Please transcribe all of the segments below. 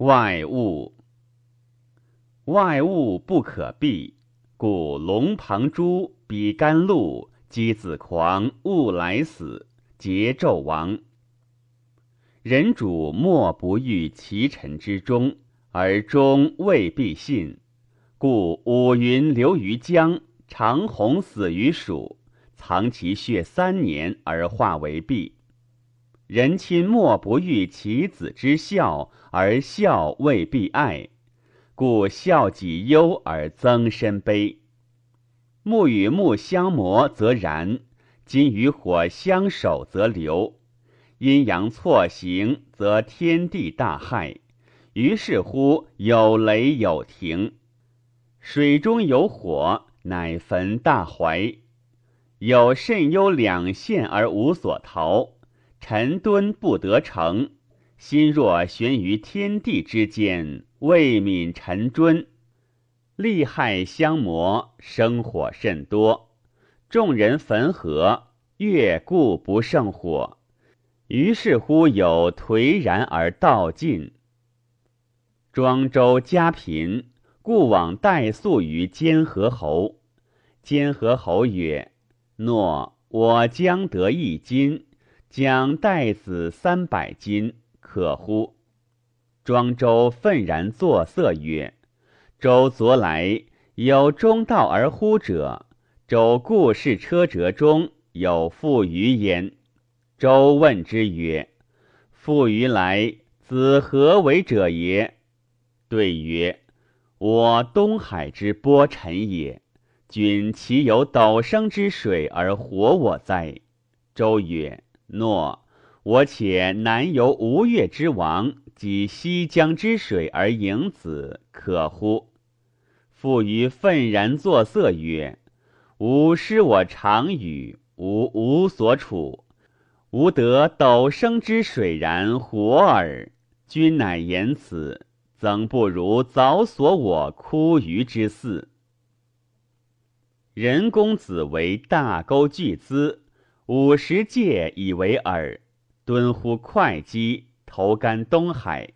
外物，外物不可避，故龙旁珠、比干露、箕子狂，物来死，桀纣亡。人主莫不欲其臣之忠，而忠未必信，故五云流于江，长虹死于蜀，藏其血三年而化为璧。人亲莫不欲其子之孝，而孝未必爱，故孝己忧而增身悲。木与木相磨则燃，金与火相守则流。阴阳错行，则天地大害。于是乎有雷有停。水中有火，乃焚大怀。有甚忧两陷而无所逃。沉敦不得成，心若悬于天地之间，未泯沉尊。利害相磨，生火甚多。众人焚河，月故不胜火。于是乎有颓然而道尽。庄周家贫，故往代粟于监河侯。监河侯曰：“诺，我将得一金。”将代子三百金，可乎？庄周愤然作色曰：“周昨来有中道而呼者，周故事车辙中有负于焉。”周问之曰：“负于来，子何为者也？”对曰：“我东海之波臣也。君岂有斗升之水而活我哉？”周曰。诺，我且南游吴越之王，及西江之水而迎子，可乎？父于愤然作色曰：“吾失我长语，吾无所处，吾得斗生之水然活耳。君乃言此，曾不如早所我枯鱼之肆。人公子为大钩巨资。”五十戒以为饵，敦乎会稽，投干东海，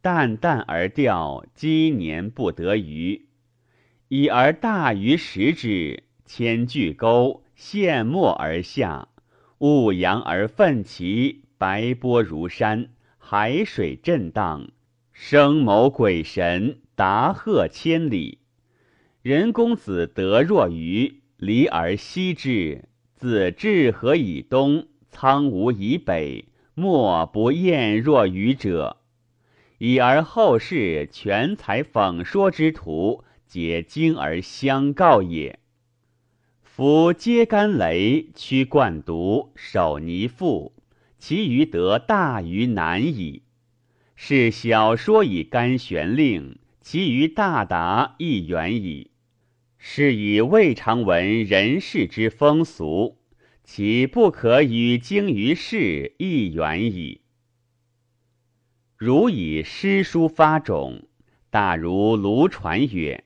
淡淡而钓，积年不得鱼。已而大鱼食之，千巨钩，陷没而下，雾扬而奋起，白波如山，海水震荡，生谋鬼神，达壑千里。人公子得若鱼，离而息之。自治河以东，苍梧以北，莫不厌若愚者。已而后世全才讽说之徒，皆惊而相告也。夫揭竿雷，驱贯毒，守泥覆，其余得大于难矣。是小说以干玄令，其余大达亦远矣。是以未尝闻人世之风俗，其不可与经于世亦远矣。如以诗书发种，大如卢传曰：“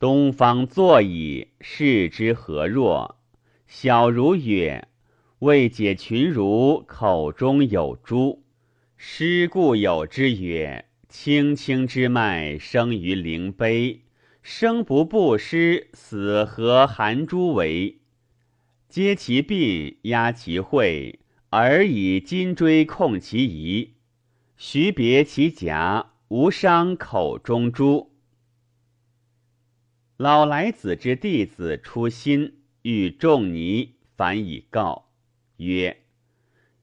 东方坐矣，视之何若？”小如曰：“未解群儒口中有珠。”诗故有之曰：“青青之脉生于灵碑。”生不布施，死何含珠为？皆其病，压其喙，而以金锥控其仪。徐别其颊，无伤口中珠。老来子之弟子出心，欲仲尼，反以告曰：“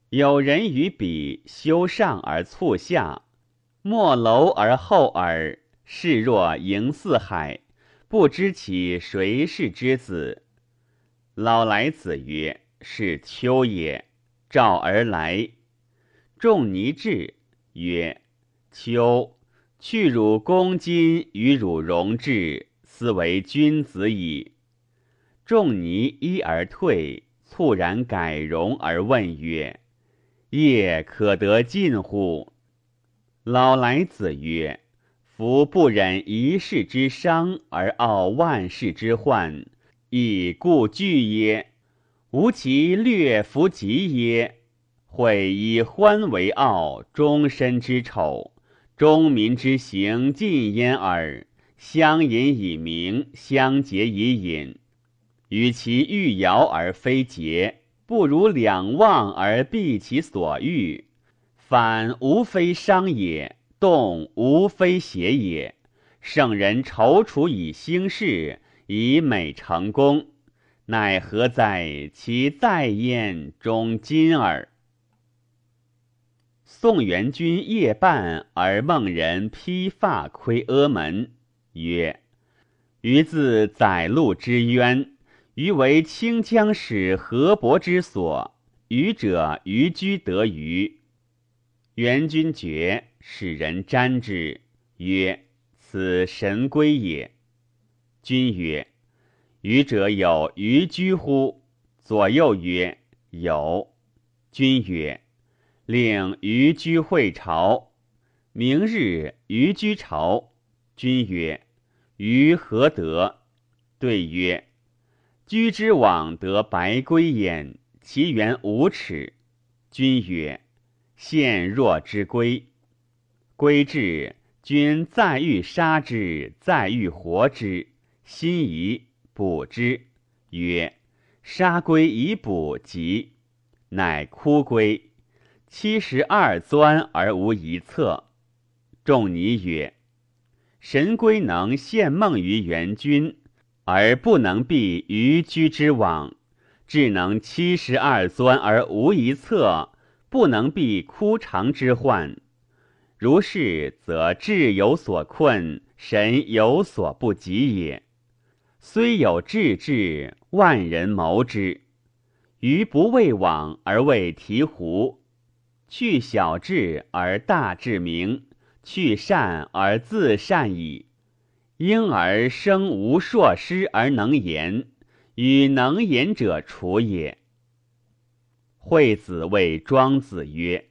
有人于彼修上而促下，莫楼而后耳。”视若迎四海，不知其谁是之子。老来子曰：“是丘也。”召而来，仲尼至曰：“丘，去汝公金，与汝容质，斯为君子矣。”仲尼一而退，猝然改容而问曰：“业可得进乎？”老来子曰。夫不忍一世之伤而傲万世之患，亦故惧也？吾其略弗及也？会以欢为傲，终身之丑，中民之行尽焉耳。相隐以明，相结以隐。与其欲摇而非结，不如两忘而避其所欲。反无非伤也，动无非邪也。圣人踌躇以兴事，以美成功，奈何在其在焉终今耳？宋元君夜半而梦人披发窥阿门，曰：“余自载路之渊，余为清江使河伯之所。愚者余居得鱼。”元君觉，使人瞻之，曰。此神龟也。君曰：“愚者有愚居乎？”左右曰：“有。”君曰：“令愚居会朝。”明日愚居朝。君曰：“余何得？”对曰：“居之往得白龟焉，其原五尺。”君曰：“现若之龟。”龟至。君再欲杀之，再欲活之，心疑补之，曰：“杀龟以补疾，乃枯龟，七十二钻而无一策。”仲尼曰：“神龟能献梦于元君，而不能避于居之网；智能七十二钻而无一策，不能避枯肠之患。”如是，则智有所困，神有所不及也。虽有智智，万人谋之。余不为往而为醍醐，去小智而大智明，去善而自善矣。婴儿生无硕师而能言，与能言者处也。惠子谓庄子曰：“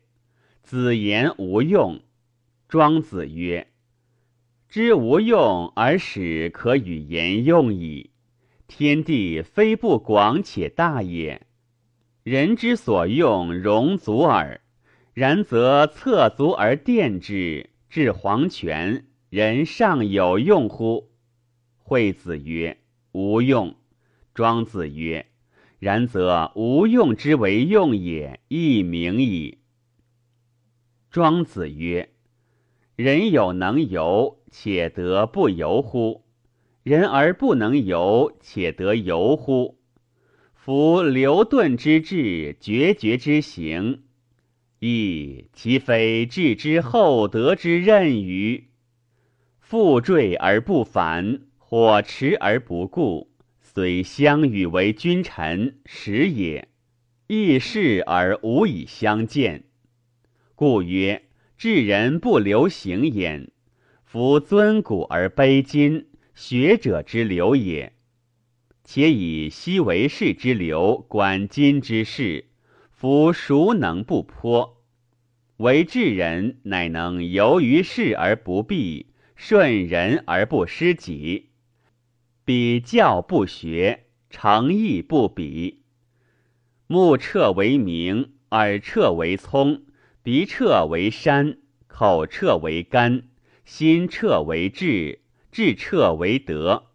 子言无用。”庄子曰：“知无用而使可与言用矣。天地非不广且大也，人之所用容足耳。然则侧足而垫之，至黄泉，人尚有用乎？”惠子曰：“无用。”庄子曰：“然则无用之为用也，亦明矣。”庄子曰。人有能游，且得不游乎？人而不能游，且得游乎？夫流遁之志，决绝之行，亦其非智之厚德之任于？复坠而不返，火驰而不顾，虽相与为君臣，时也；亦是而无以相见，故曰。至人不流行焉，夫尊古而卑今，学者之流也。且以昔为世之流观今之事，夫孰能不颇？为智人，乃能游于世而不避，顺人而不失己。比教不学，诚意不比。目彻为明，耳彻为聪。鼻彻为山，口彻为肝，心彻为志，志彻为德。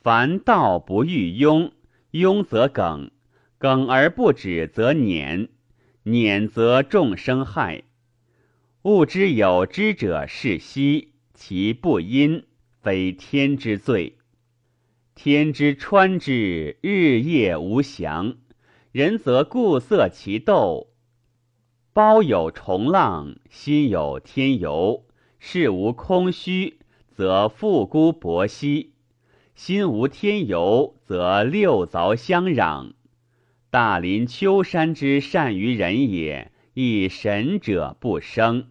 凡道不欲庸，庸则耿，耿而不止则撵，撵则众生害。物之有知者是息，其不因，非天之罪。天之川之，日夜无祥，人则固色其斗。包有重浪，心有天游。事无空虚，则复孤薄兮；心无天游，则六凿相壤。大林秋山之善于人也，亦神者不生。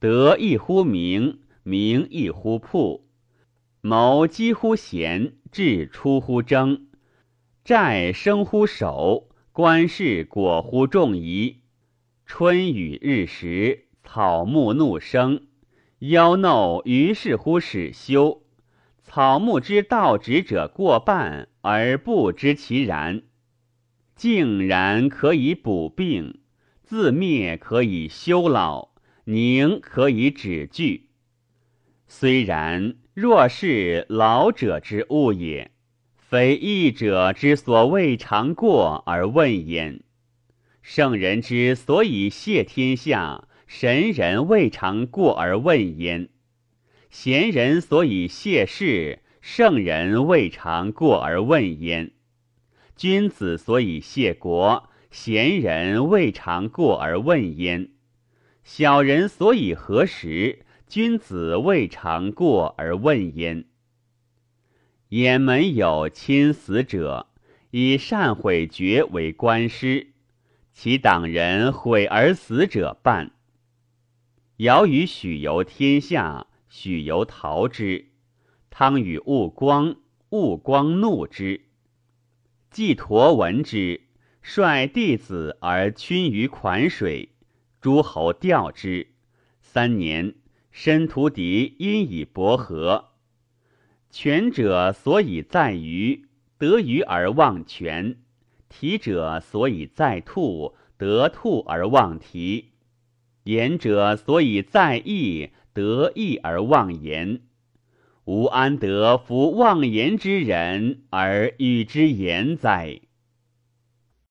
德亦乎名，名亦乎铺。谋几乎贤，智出乎争。债生乎守，官事果乎众疑。春雨日食，草木怒生，妖怒于是乎始修。草木之道直者过半，而不知其然。竟然可以补病，自灭可以修老。宁可以止惧。虽然，若是老者之物也，非义者之所未尝过而问焉。圣人之所以谢天下，神人未尝过而问焉；贤人所以谢世，圣人未尝过而问焉；君子所以谢国，贤人未尝过而问焉；小人所以何时，君子未尝过而问焉。眼门有亲死者，以善毁绝为官师。其党人毁而死者半。尧与许由天下，许由逃之；汤与戊光，戊光怒之。季佗闻之，率弟子而趋于款水，诸侯吊之。三年，申屠狄因以伯和。权者所以在于得鱼而忘权。提者所以在兔，得兔而忘蹄；言者所以在意，得意而忘言。吾安得夫忘言之人而与之言哉？